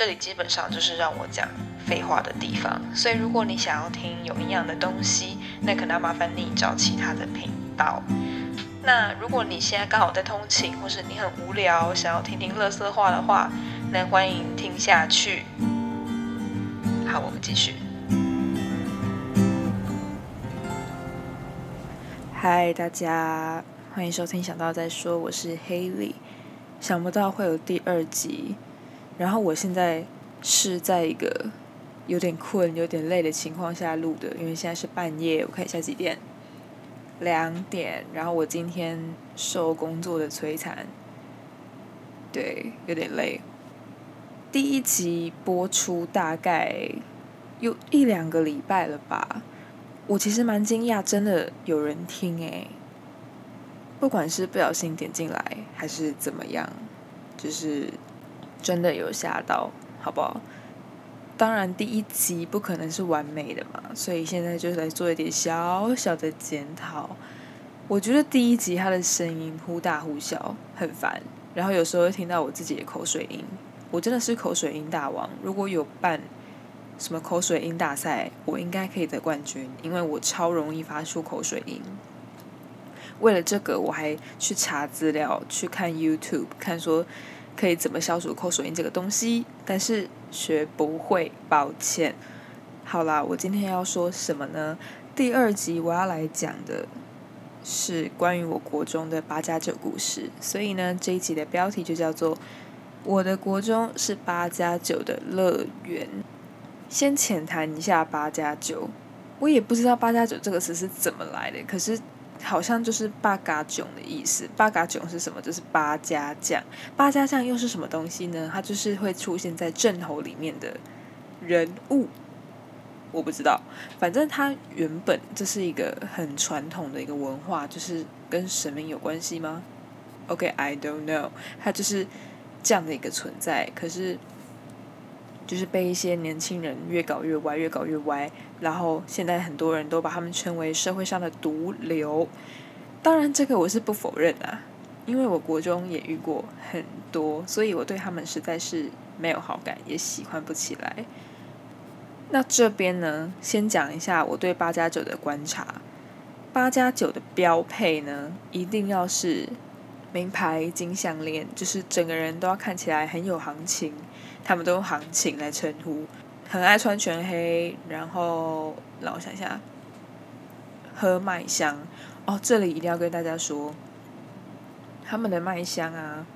这里基本上就是让我讲废话的地方。所以如果你想要听有营养的东西，那可能要麻烦你找其他的频道。那如果你现在刚好在通勤，或是你很无聊，想要听听乐色话的话，那欢迎听下去。好，我们继续。嗨，大家，欢迎收听《想到再说》，我是 Haley。想不到会有第二集，然后我现在是在一个有点困、有点累的情况下录的，因为现在是半夜，我看一下几点。两点，然后我今天受工作的摧残，对，有点累。第一集播出大概有一两个礼拜了吧，我其实蛮惊讶，真的有人听诶。不管是不小心点进来还是怎么样，就是真的有吓到，好不好？当然，第一集不可能是完美的嘛，所以现在就来做一点小小的检讨。我觉得第一集他的声音忽大忽小，很烦，然后有时候会听到我自己的口水音。我真的是口水音大王，如果有办什么口水音大赛，我应该可以得冠军，因为我超容易发出口水音。为了这个，我还去查资料，去看 YouTube，看说。可以怎么消除口水音这个东西？但是学不会，抱歉。好啦，我今天要说什么呢？第二集我要来讲的是关于我国中的八加九故事，所以呢，这一集的标题就叫做《我的国中是八加九的乐园》。先浅谈一下八加九，我也不知道八加九这个词是怎么来的，可是。好像就是八嘎囧的意思。八嘎囧是什么？就是八家将。八家将又是什么东西呢？它就是会出现在镇头里面的人物。我不知道，反正它原本这是一个很传统的一个文化，就是跟神明有关系吗？OK，I don't know。它就是这样的一个存在。可是。就是被一些年轻人越搞越歪，越搞越歪，然后现在很多人都把他们称为社会上的毒瘤。当然，这个我是不否认啊，因为我国中也遇过很多，所以我对他们实在是没有好感，也喜欢不起来。那这边呢，先讲一下我对八加九的观察。八加九的标配呢，一定要是名牌金项链，就是整个人都要看起来很有行情。他们都用行情来称呼，很爱穿全黑，然后让我想一下，喝麦香哦，这里一定要跟大家说，他们的麦香啊，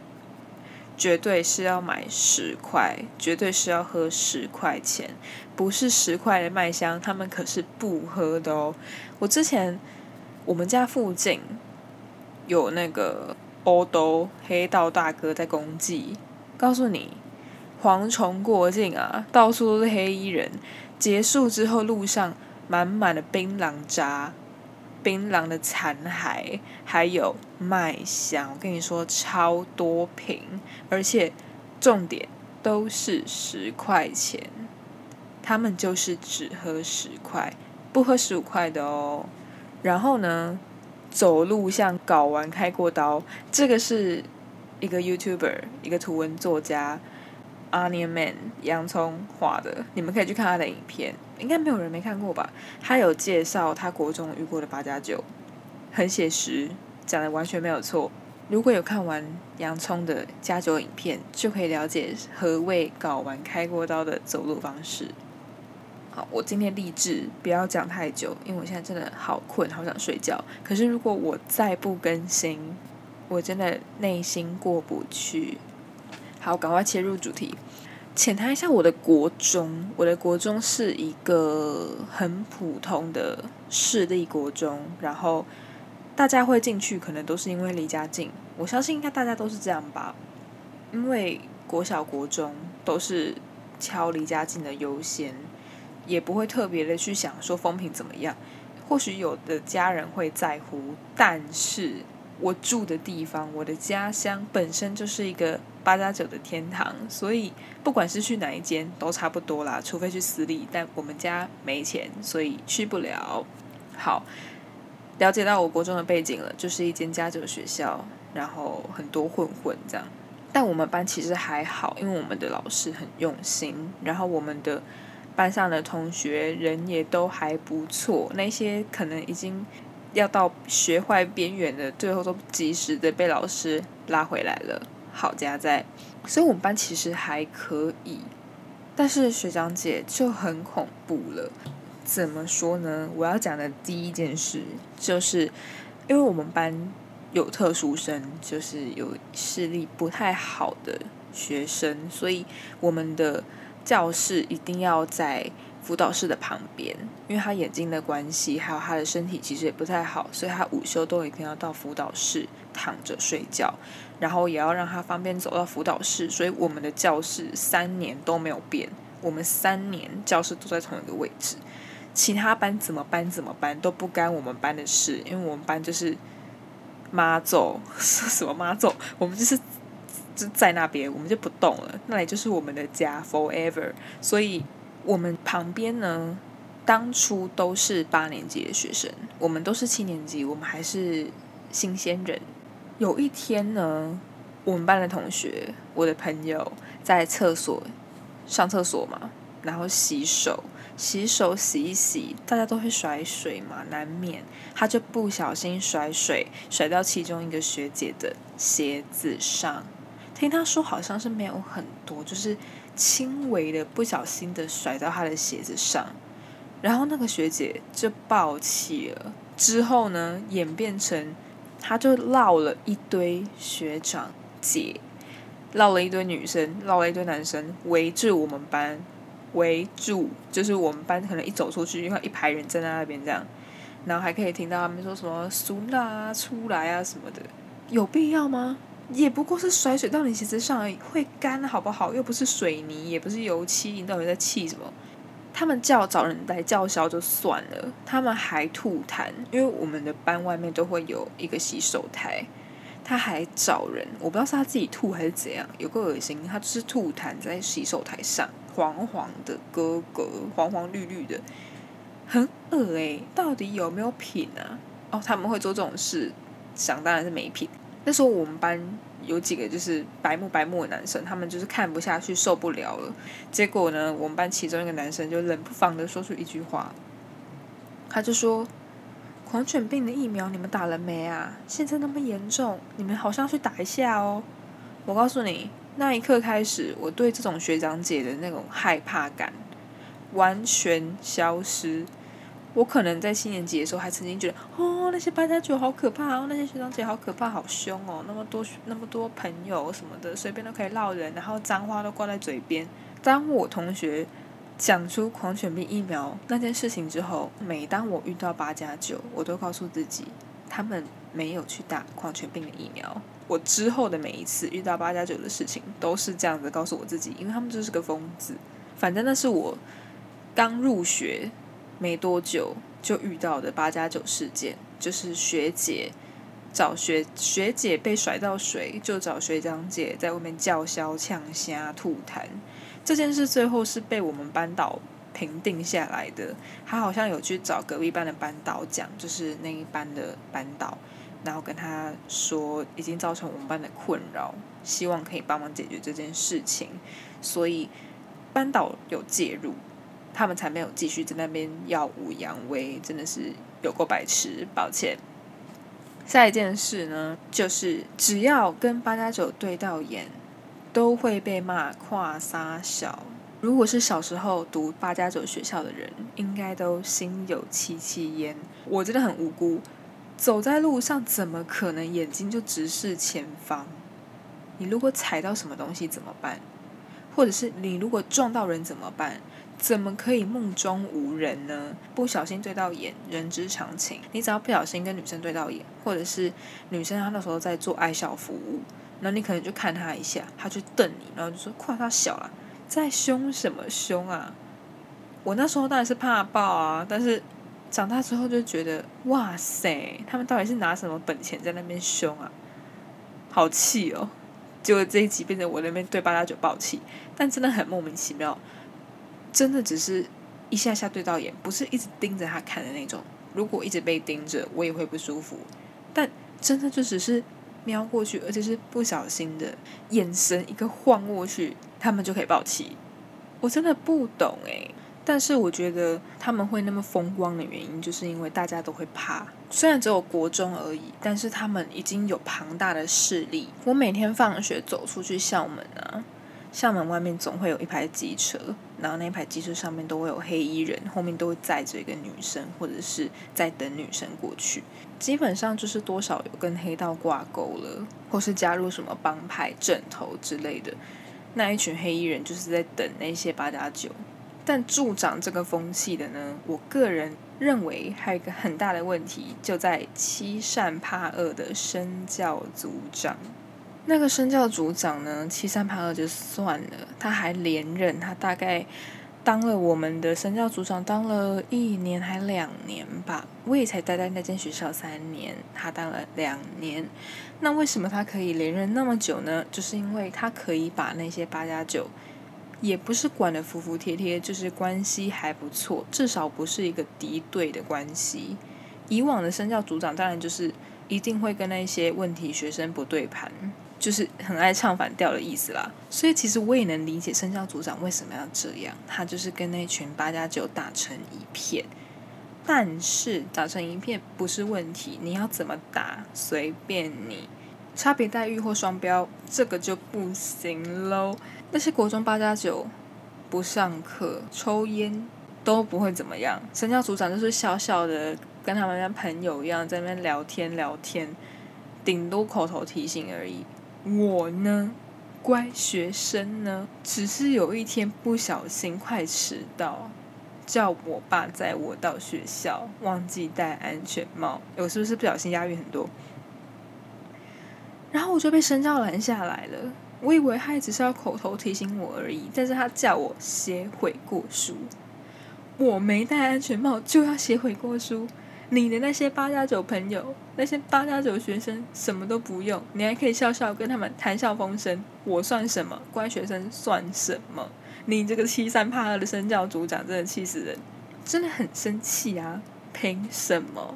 绝对是要买十块，绝对是要喝十块钱，不是十块的麦香，他们可是不喝的哦。我之前我们家附近有那个欧兜黑道大哥在公祭，告诉你。蝗虫过境啊，到处都是黑衣人。结束之后，路上满满的槟榔渣、槟榔的残骸，还有麦香。我跟你说，超多瓶，而且重点都是十块钱。他们就是只喝十块，不喝十五块的哦。然后呢，走路像睾丸开过刀。这个是一个 YouTuber，一个图文作家。Onion Man 洋葱画的，你们可以去看他的影片，应该没有人没看过吧？他有介绍他国中遇过的八加九，很写实，讲的完全没有错。如果有看完洋葱的加九影片，就可以了解何谓搞完开过刀的走路方式。好，我今天立志不要讲太久，因为我现在真的好困，好想睡觉。可是如果我再不更新，我真的内心过不去。好，赶快切入主题，浅谈一下我的国中。我的国中是一个很普通的市立国中，然后大家会进去，可能都是因为离家近。我相信应该大家都是这样吧，因为国小、国中都是挑离家近的优先，也不会特别的去想说风评怎么样。或许有的家人会在乎，但是。我住的地方，我的家乡本身就是一个八加九的天堂，所以不管是去哪一间都差不多啦，除非去私立，但我们家没钱，所以去不了。好，了解到我国中的背景了，就是一间加九学校，然后很多混混这样，但我们班其实还好，因为我们的老师很用心，然后我们的班上的同学人也都还不错。那些可能已经要到学坏边缘的，最后都及时的被老师拉回来了。好家在，所以我们班其实还可以。但是学长姐就很恐怖了。怎么说呢？我要讲的第一件事就是，因为我们班。有特殊生，就是有视力不太好的学生，所以我们的教室一定要在辅导室的旁边，因为他眼睛的关系，还有他的身体其实也不太好，所以他午休都一定要到辅导室躺着睡觉，然后也要让他方便走到辅导室，所以我们的教室三年都没有变，我们三年教室都在同一个位置，其他班怎么搬怎么搬都不干我们班的事，因为我们班就是。妈祖什么妈走？我们就是就在那边，我们就不动了。那里就是我们的家，forever。所以我们旁边呢，当初都是八年级的学生，我们都是七年级，我们还是新鲜人。有一天呢，我们班的同学，我的朋友在厕所上厕所嘛，然后洗手。洗手洗一洗，大家都会甩水嘛，难免。他就不小心甩水，甩到其中一个学姐的鞋子上。听他说，好像是没有很多，就是轻微的不小心的甩到他的鞋子上。然后那个学姐就爆气了。之后呢，演变成他就闹了一堆学长姐，闹了一堆女生，闹了一堆男生，围住我们班。围住，就是我们班可能一走出去，就看一排人站在那边这样，然后还可以听到他们说什么“苏娜出来啊”什么的，有必要吗？也不过是甩水到你鞋子上而已，会干好不好？又不是水泥，也不是油漆，你到底在气什么？他们叫找人来叫嚣就算了，他们还吐痰，因为我们的班外面都会有一个洗手台，他还找人，我不知道是他自己吐还是怎样，有个恶心，他就是吐痰在洗手台上。黄黄的哥哥，黄黄绿绿的，很恶诶，到底有没有品啊？哦，他们会做这种事，想当然是没品。那时候我们班有几个就是白目白目的男生，他们就是看不下去，受不了了。结果呢，我们班其中一个男生就冷不防的说出一句话，他就说：“狂犬病的疫苗你们打了没啊？现在那么严重，你们好像去打一下哦。”我告诉你。那一刻开始，我对这种学长姐的那种害怕感完全消失。我可能在七年级的时候还曾经觉得，哦，那些八加九好可怕哦，那些学长姐好可怕，好凶哦，那么多那么多朋友什么的，随便都可以闹人，然后脏话都挂在嘴边。当我同学讲出狂犬病疫苗那件事情之后，每当我遇到八加九，我都告诉自己，他们没有去打狂犬病的疫苗。我之后的每一次遇到八加九的事情，都是这样子告诉我自己，因为他们就是个疯子。反正那是我刚入学没多久就遇到的八加九事件，就是学姐找学学姐被甩到水，就找学长姐在外面叫嚣、呛虾、吐痰。这件事最后是被我们班导评定下来的，他好像有去找隔壁班的班导讲，就是那一班的班导。然后跟他说，已经造成我们班的困扰，希望可以帮忙解决这件事情，所以班导有介入，他们才没有继续在那边耀武扬威，真的是有够白痴，抱歉。下一件事呢，就是只要跟八加九对到眼，都会被骂跨撒小。如果是小时候读八加九学校的人，应该都心有戚戚焉。我真的很无辜。走在路上，怎么可能眼睛就直视前方？你如果踩到什么东西怎么办？或者是你如果撞到人怎么办？怎么可以目中无人呢？不小心对到眼，人之常情。你只要不小心跟女生对到眼，或者是女生她那时候在做爱笑服务，然后你可能就看她一下，她就瞪你，然后就说：“夸她小了，在凶什么凶啊？”我那时候当然是怕爆啊，但是。长大之后就觉得，哇塞，他们到底是拿什么本钱在那边凶啊？好气哦！结果这一集变成我那边对八加九爆气，但真的很莫名其妙，真的只是一下下对到眼，不是一直盯着他看的那种。如果一直被盯着，我也会不舒服。但真的就只是瞄过去，而且是不小心的眼神一个晃过去，他们就可以爆气。我真的不懂诶。但是我觉得他们会那么风光的原因，就是因为大家都会怕。虽然只有国中而已，但是他们已经有庞大的势力。我每天放学走出去校门啊，校门外面总会有一排机车，然后那排机车上面都会有黑衣人，后面都会载着一个女生，或者是在等女生过去。基本上就是多少有跟黑道挂钩了，或是加入什么帮派阵头之类的。那一群黑衣人就是在等那些八加九。但助长这个风气的呢，我个人认为还有一个很大的问题，就在欺善怕恶的身教组长。那个身教组长呢，欺三怕二就算了，他还连任，他大概当了我们的身教组长，当了一年还两年吧。我也才待在那间学校三年，他当了两年。那为什么他可以连任那么久呢？就是因为他可以把那些八加九。也不是管的服服帖帖，就是关系还不错，至少不是一个敌对的关系。以往的身教组长当然就是一定会跟那些问题学生不对盘，就是很爱唱反调的意思啦。所以其实我也能理解生肖组长为什么要这样，他就是跟那群八加九打成一片。但是打成一片不是问题，你要怎么打随便你。差别待遇或双标，这个就不行喽。那些国中八加九不上课、抽烟都不会怎么样，生肖组长就是小小的跟他们像朋友一样在那边聊天聊天，顶多口头提醒而已。我呢，乖学生呢，只是有一天不小心快迟到，叫我爸载我到学校，忘记戴安全帽。我是不是不小心押韵很多？然后我就被身教拦下来了。我以为他只是要口头提醒我而已，但是他叫我写悔过书。我没戴安全帽就要写悔过书？你的那些八加九朋友，那些八加九学生什么都不用，你还可以笑笑跟他们谈笑风生。我算什么？乖学生算什么？你这个欺三怕二的身教组长真的气死人，真的很生气啊！凭什么？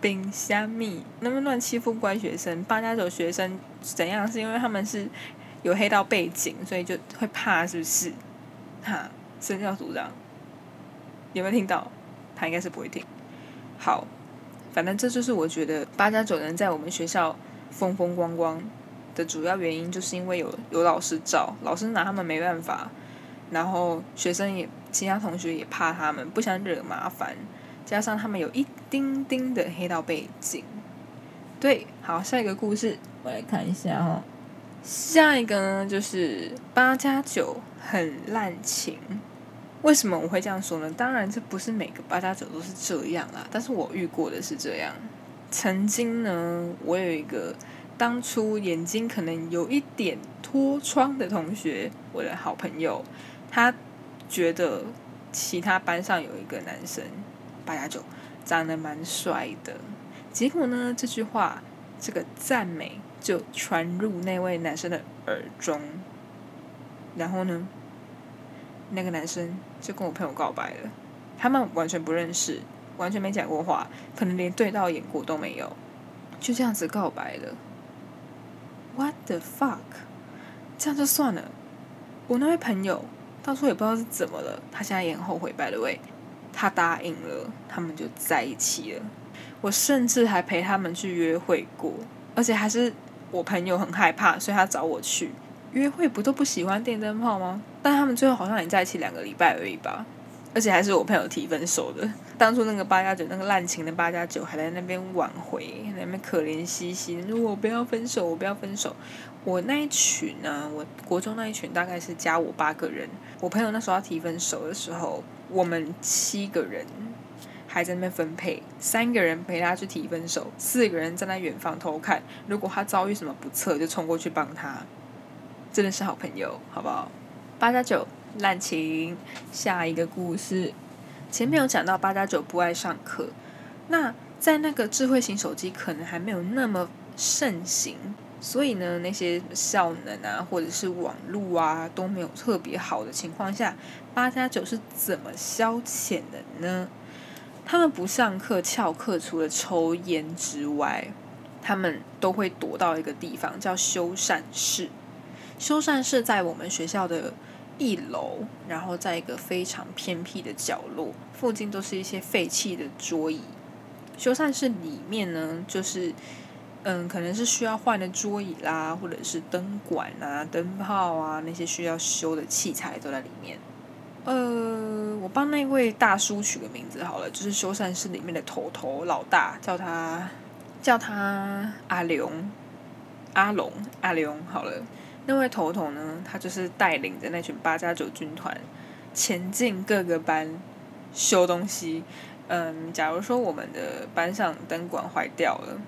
冰虾米那么乱欺负乖学生，八加九学生怎样？是因为他们是有黑道背景，所以就会怕，是不是？哈，身教组长有没有听到？他应该是不会听。好，反正这就是我觉得八加九能在我们学校风风光光的主要原因，就是因为有有老师罩，老师拿他们没办法，然后学生也其他同学也怕他们，不想惹麻烦。加上他们有一丁丁的黑道背景，对，好，下一个故事我来看一下哈。下一个呢，就是八加九很滥情。为什么我会这样说呢？当然，这不是每个八加九都是这样啦，但是我遇过的是这样。曾经呢，我有一个当初眼睛可能有一点脱窗的同学，我的好朋友，他觉得其他班上有一个男生。八加九长得蛮帅的，结果呢？这句话，这个赞美就传入那位男生的耳中，然后呢，那个男生就跟我朋友告白了。他们完全不认识，完全没讲过话，可能连对到眼过都没有，就这样子告白了。What the fuck？这样就算了。我那位朋友当初也不知道是怎么了，他现在也很后悔拜了位。他答应了，他们就在一起了。我甚至还陪他们去约会过，而且还是我朋友很害怕，所以他找我去约会。不都不喜欢电灯泡吗？但他们最后好像也在一起两个礼拜而已吧。而且还是我朋友提分手的。当初那个八加九，那个滥情的八加九，还在那边挽回，那边可怜兮兮，说我不要分手，我不要分手。我那一群呢，我国中那一群大概是加我八个人。我朋友那时候要提分手的时候。我们七个人还在那边分配，三个人陪他去提分手，四个人站在远方偷看。如果他遭遇什么不测，就冲过去帮他。真的是好朋友，好不好？八加九滥情，下一个故事。前面有讲到八加九不爱上课，那在那个智慧型手机可能还没有那么盛行。所以呢，那些效能啊，或者是网络啊，都没有特别好的情况下，八加九是怎么消遣的呢？他们不上课翘课，除了抽烟之外，他们都会躲到一个地方叫修缮室。修缮室在我们学校的一楼，然后在一个非常偏僻的角落，附近都是一些废弃的桌椅。修缮室里面呢，就是嗯，可能是需要换的桌椅啦，或者是灯管啊、灯泡啊那些需要修的器材都在里面。呃，我帮那位大叔取个名字好了，就是修缮室里面的头头老大，叫他叫他阿龙，阿龙阿龙好了。那位头头呢，他就是带领着那群八加九军团前进各个班修东西。嗯，假如说我们的班上灯管坏掉了，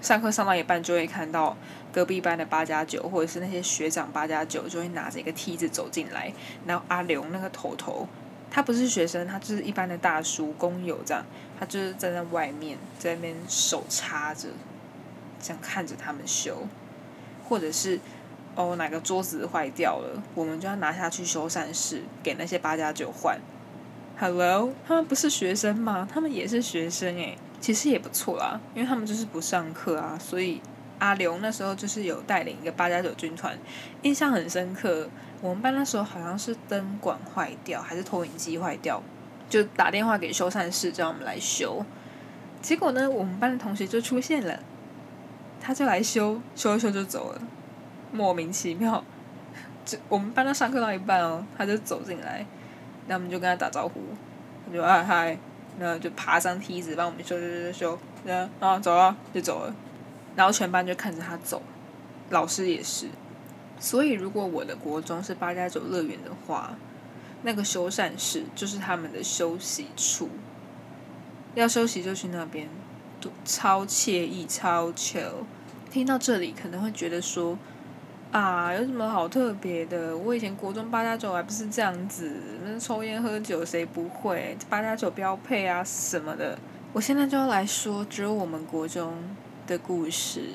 上课上到一半就会看到隔壁班的八加九，或者是那些学长八加九就会拿着一个梯子走进来，然后阿刘那个头头，他不是学生，他就是一般的大叔工友这样，他就是站在外面在那边手插着，这样看着他们修，或者是哦哪个桌子坏掉了，我们就要拿下去修缮室给那些八加九换。Hello，他们不是学生吗？他们也是学生诶，其实也不错啦，因为他们就是不上课啊，所以阿刘那时候就是有带领一个八加九军团，印象很深刻。我们班那时候好像是灯管坏掉，还是投影机坏掉，就打电话给修缮室叫我们来修。结果呢，我们班的同学就出现了，他就来修，修一修就走了，莫名其妙。这我们班都上课到一半哦，他就走进来。那我们就跟他打招呼，他就嗨嗨，那就爬上梯子帮我们修修修修，然后走了就走了，然后全班就看着他走，老师也是。所以如果我的国中是八加九乐园的话，那个修缮室就是他们的休息处，要休息就去那边，超惬意超 chill。听到这里可能会觉得说。啊，有什么好特别的？我以前国中八加九还不是这样子，那抽烟喝酒谁不会？八加九标配啊什么的。我现在就要来说只有我们国中的故事。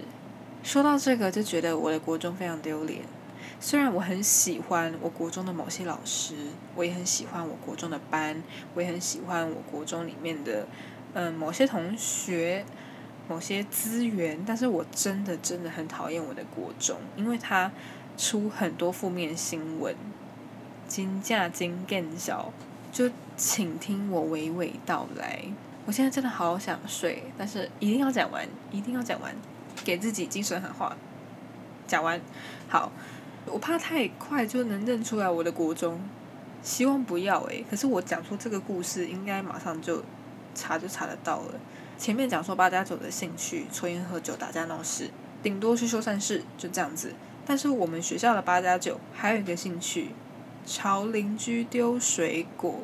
说到这个，就觉得我的国中非常丢脸。虽然我很喜欢我国中的某些老师，我也很喜欢我国中的班，我也很喜欢我国中里面的嗯某些同学。某些资源，但是我真的真的很讨厌我的国中，因为他出很多负面新闻，金价金更小，就请听我娓娓道来。我现在真的好想睡，但是一定要讲完，一定要讲完，给自己精神喊话。讲完，好，我怕太快就能认出来我的国中，希望不要诶。可是我讲出这个故事，应该马上就查就查得到了。前面讲说八加九的兴趣，抽烟喝酒打架闹事，顶多去修善事就这样子。但是我们学校的八加九还有一个兴趣，朝邻居丢水果。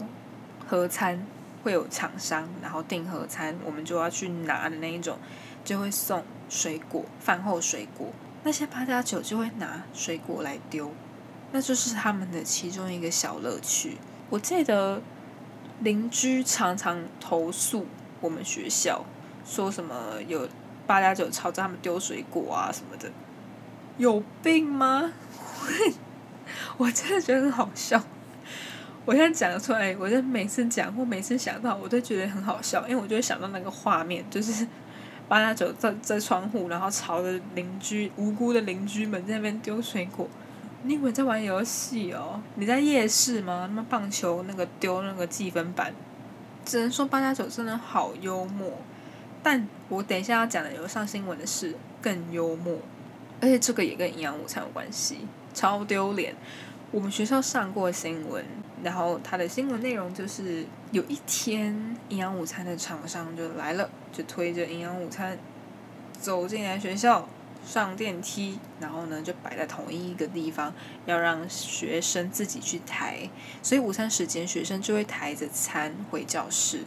合餐会有厂商，然后订合餐，我们就要去拿的那一种，就会送水果，饭后水果。那些八加九就会拿水果来丢，那就是他们的其中一个小乐趣。我记得邻居常常投诉。我们学校说什么有八加九朝着他们丢水果啊什么的，有病吗？我真的觉得很好笑。我现在讲出来，我就每次讲或每次想到，我都觉得很好笑，因为我就会想到那个画面，就是八加九在在窗户，然后朝着邻居无辜的邻居们在那边丢水果。你以为在玩游戏哦？你在夜市吗？那么棒球那个丢那个计分板。只能说八加九真的好幽默，但我等一下要讲的有上新闻的事更幽默，而且这个也跟营养午餐有关系，超丢脸。我们学校上过新闻，然后它的新闻内容就是有一天营养午餐的厂商就来了，就推着营养午餐走进来学校。上电梯，然后呢就摆在同一个地方，要让学生自己去抬。所以午餐时间，学生就会抬着餐回教室。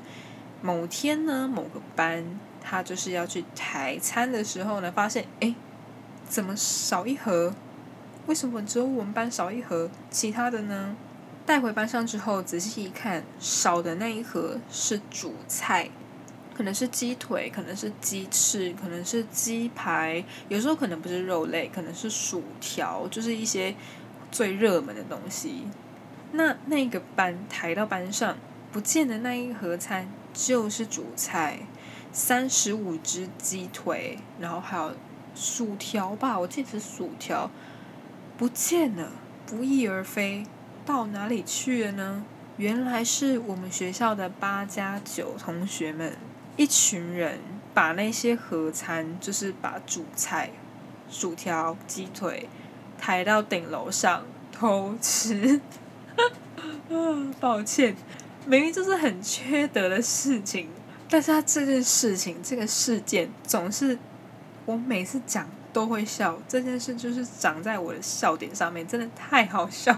某天呢，某个班他就是要去抬餐的时候呢，发现哎，怎么少一盒？为什么只有我们班少一盒？其他的呢？带回班上之后，仔细一看，少的那一盒是主菜。可能是鸡腿，可能是鸡翅，可能是鸡排，有时候可能不是肉类，可能是薯条，就是一些最热门的东西。那那个班抬到班上不见的那一盒餐就是主菜，三十五只鸡腿，然后还有薯条吧，我记得是薯条，不见了，不翼而飞，到哪里去了呢？原来是我们学校的八加九同学们，一群人把那些盒餐，就是把主菜、薯条、鸡腿抬到顶楼上偷吃。抱歉，明明就是很缺德的事情，但是他这件事情、这个事件总是我每次讲都会笑。这件事就是长在我的笑点上面，真的太好笑。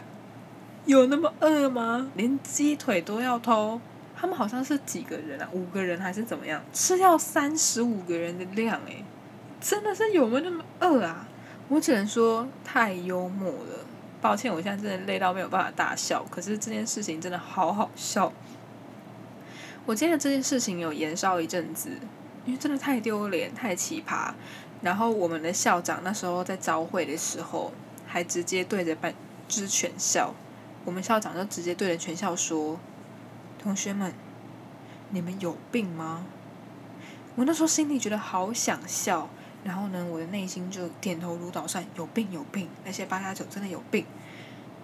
有那么饿吗？连鸡腿都要偷？他们好像是几个人啊？五个人还是怎么样？吃掉三十五个人的量诶，真的是有没有那么饿啊？我只能说太幽默了。抱歉，我现在真的累到没有办法大笑。可是这件事情真的好好笑。我记得这件事情有延烧一阵子，因为真的太丢脸、太奇葩。然后我们的校长那时候在招会的时候，还直接对着班之全校。我们校长就直接对着全校说：“同学们，你们有病吗？”我那时候心里觉得好想笑，然后呢，我的内心就点头如捣蒜：“有病，有病！那些八加九真的有病。”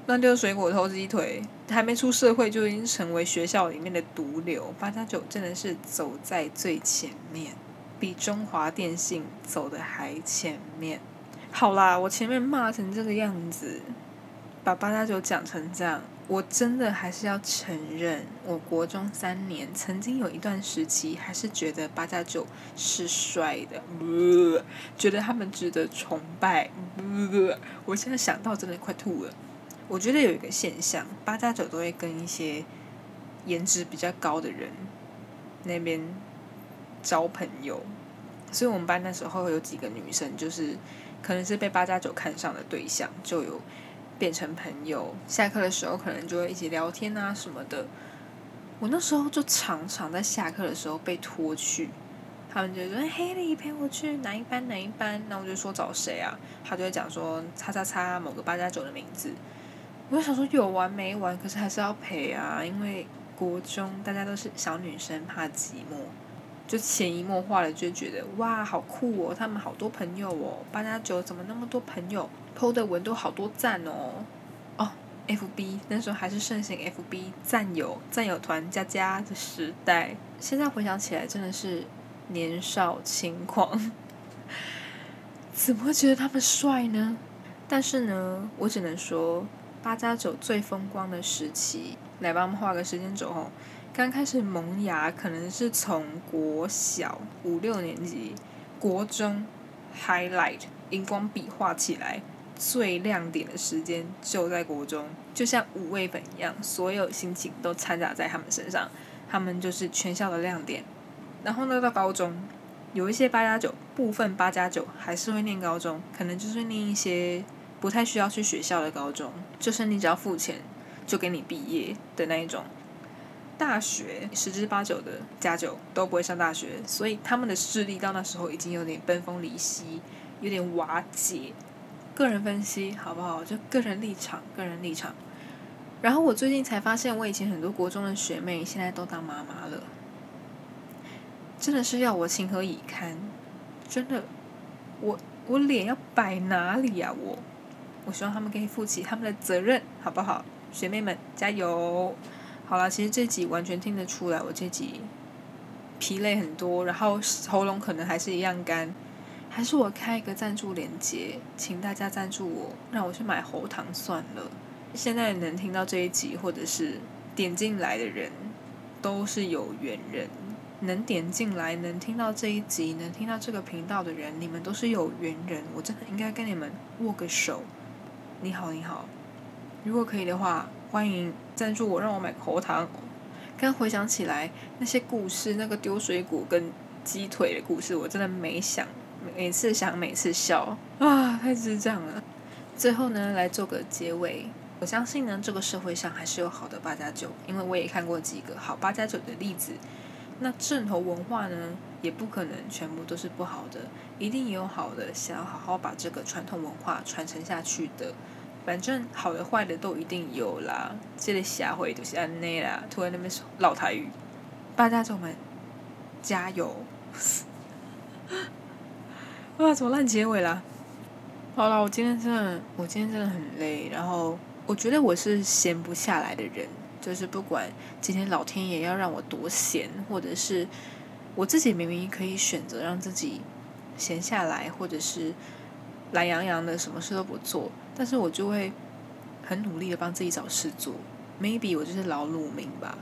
乱丢水果、偷鸡腿，还没出社会就已经成为学校里面的毒瘤。八加九真的是走在最前面，比中华电信走的还前面。好啦，我前面骂成这个样子。把八加九讲成这样，我真的还是要承认，我国中三年曾经有一段时期，还是觉得八加九是帅的，觉得他们值得崇拜。我现在想到真的快吐了。我觉得有一个现象，八加九都会跟一些颜值比较高的人那边交朋友，所以我们班那时候有几个女生，就是可能是被八加九看上的对象，就有。变成朋友，下课的时候可能就会一起聊天啊什么的。我那时候就常常在下课的时候被拖去，他们就说：“黑莉陪我去哪一班哪一班。”那我就说找谁啊？他就会讲说“叉叉叉”某个八加九的名字。我就想说有完没完？可是还是要陪啊，因为国中大家都是小女生，怕寂寞，就潜移默化的就觉得哇好酷哦，他们好多朋友哦，八加九怎么那么多朋友？PO 的文都好多赞哦，哦，FB 那时候还是盛行 FB 战友战友团加加的时代，现在回想起来真的是年少轻狂，怎么会觉得他们帅呢？但是呢，我只能说八加九最风光的时期，来帮我们画个时间轴哦。刚开始萌芽可能是从国小五六年级，国中 highlight 荧光笔画起来。最亮点的时间就在国中，就像五味粉一样，所有心情都掺杂在他们身上，他们就是全校的亮点。然后呢，到高中，有一些八加九，部分八加九还是会念高中，可能就是念一些不太需要去学校的高中，就是你只要付钱就给你毕业的那一种。大学十之八九的加九都不会上大学，所以他们的势力到那时候已经有点分崩离析，有点瓦解。个人分析好不好？就个人立场，个人立场。然后我最近才发现，我以前很多国中的学妹现在都当妈妈了，真的是要我情何以堪？真的，我我脸要摆哪里呀？我我希望他们可以负起他们的责任，好不好？学妹们加油！好了，其实这集完全听得出来，我这集疲累很多，然后喉咙可能还是一样干。还是我开一个赞助链接，请大家赞助我，让我去买喉糖算了。现在能听到这一集或者是点进来的人，都是有缘人。能点进来、能听到这一集、能听到这个频道的人，你们都是有缘人。我真的应该跟你们握个手。你好，你好。如果可以的话，欢迎赞助我，让我买喉糖。刚回想起来那些故事，那个丢水果跟鸡腿的故事，我真的没想。每次想，每次笑啊，太智障了。最后呢，来做个结尾。我相信呢，这个社会上还是有好的八加九，因为我也看过几个好八加九的例子。那正头文化呢，也不可能全部都是不好的，一定也有好的，想要好好把这个传统文化传承下去的。反正好的坏的都一定有啦。这里下回就是安内啦，突然那边老台语，八加九们加油！啊，怎么烂结尾啦？好了，我今天真的，我今天真的很累。然后，我觉得我是闲不下来的人，就是不管今天老天爷要让我多闲，或者是我自己明明可以选择让自己闲下来，或者是懒洋洋的什么事都不做，但是我就会很努力的帮自己找事做。Maybe 我就是劳碌命吧。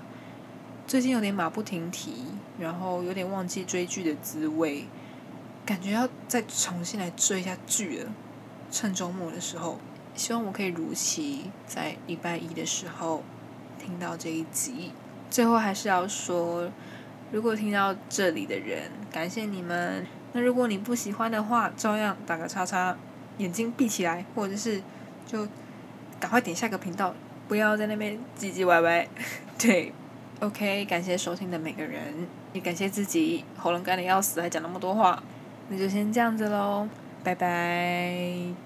最近有点马不停蹄，然后有点忘记追剧的滋味，感觉要再重新来追一下剧了。趁周末的时候，希望我可以如期在礼拜一的时候听到这一集。最后还是要说，如果听到这里的人，感谢你们。那如果你不喜欢的话，照样打个叉叉，眼睛闭起来，或者是就赶快点下个频道，不要在那边唧唧歪歪。对。OK，感谢收听的每个人，也感谢自己喉咙干的要死还讲那么多话，那就先这样子喽，拜拜。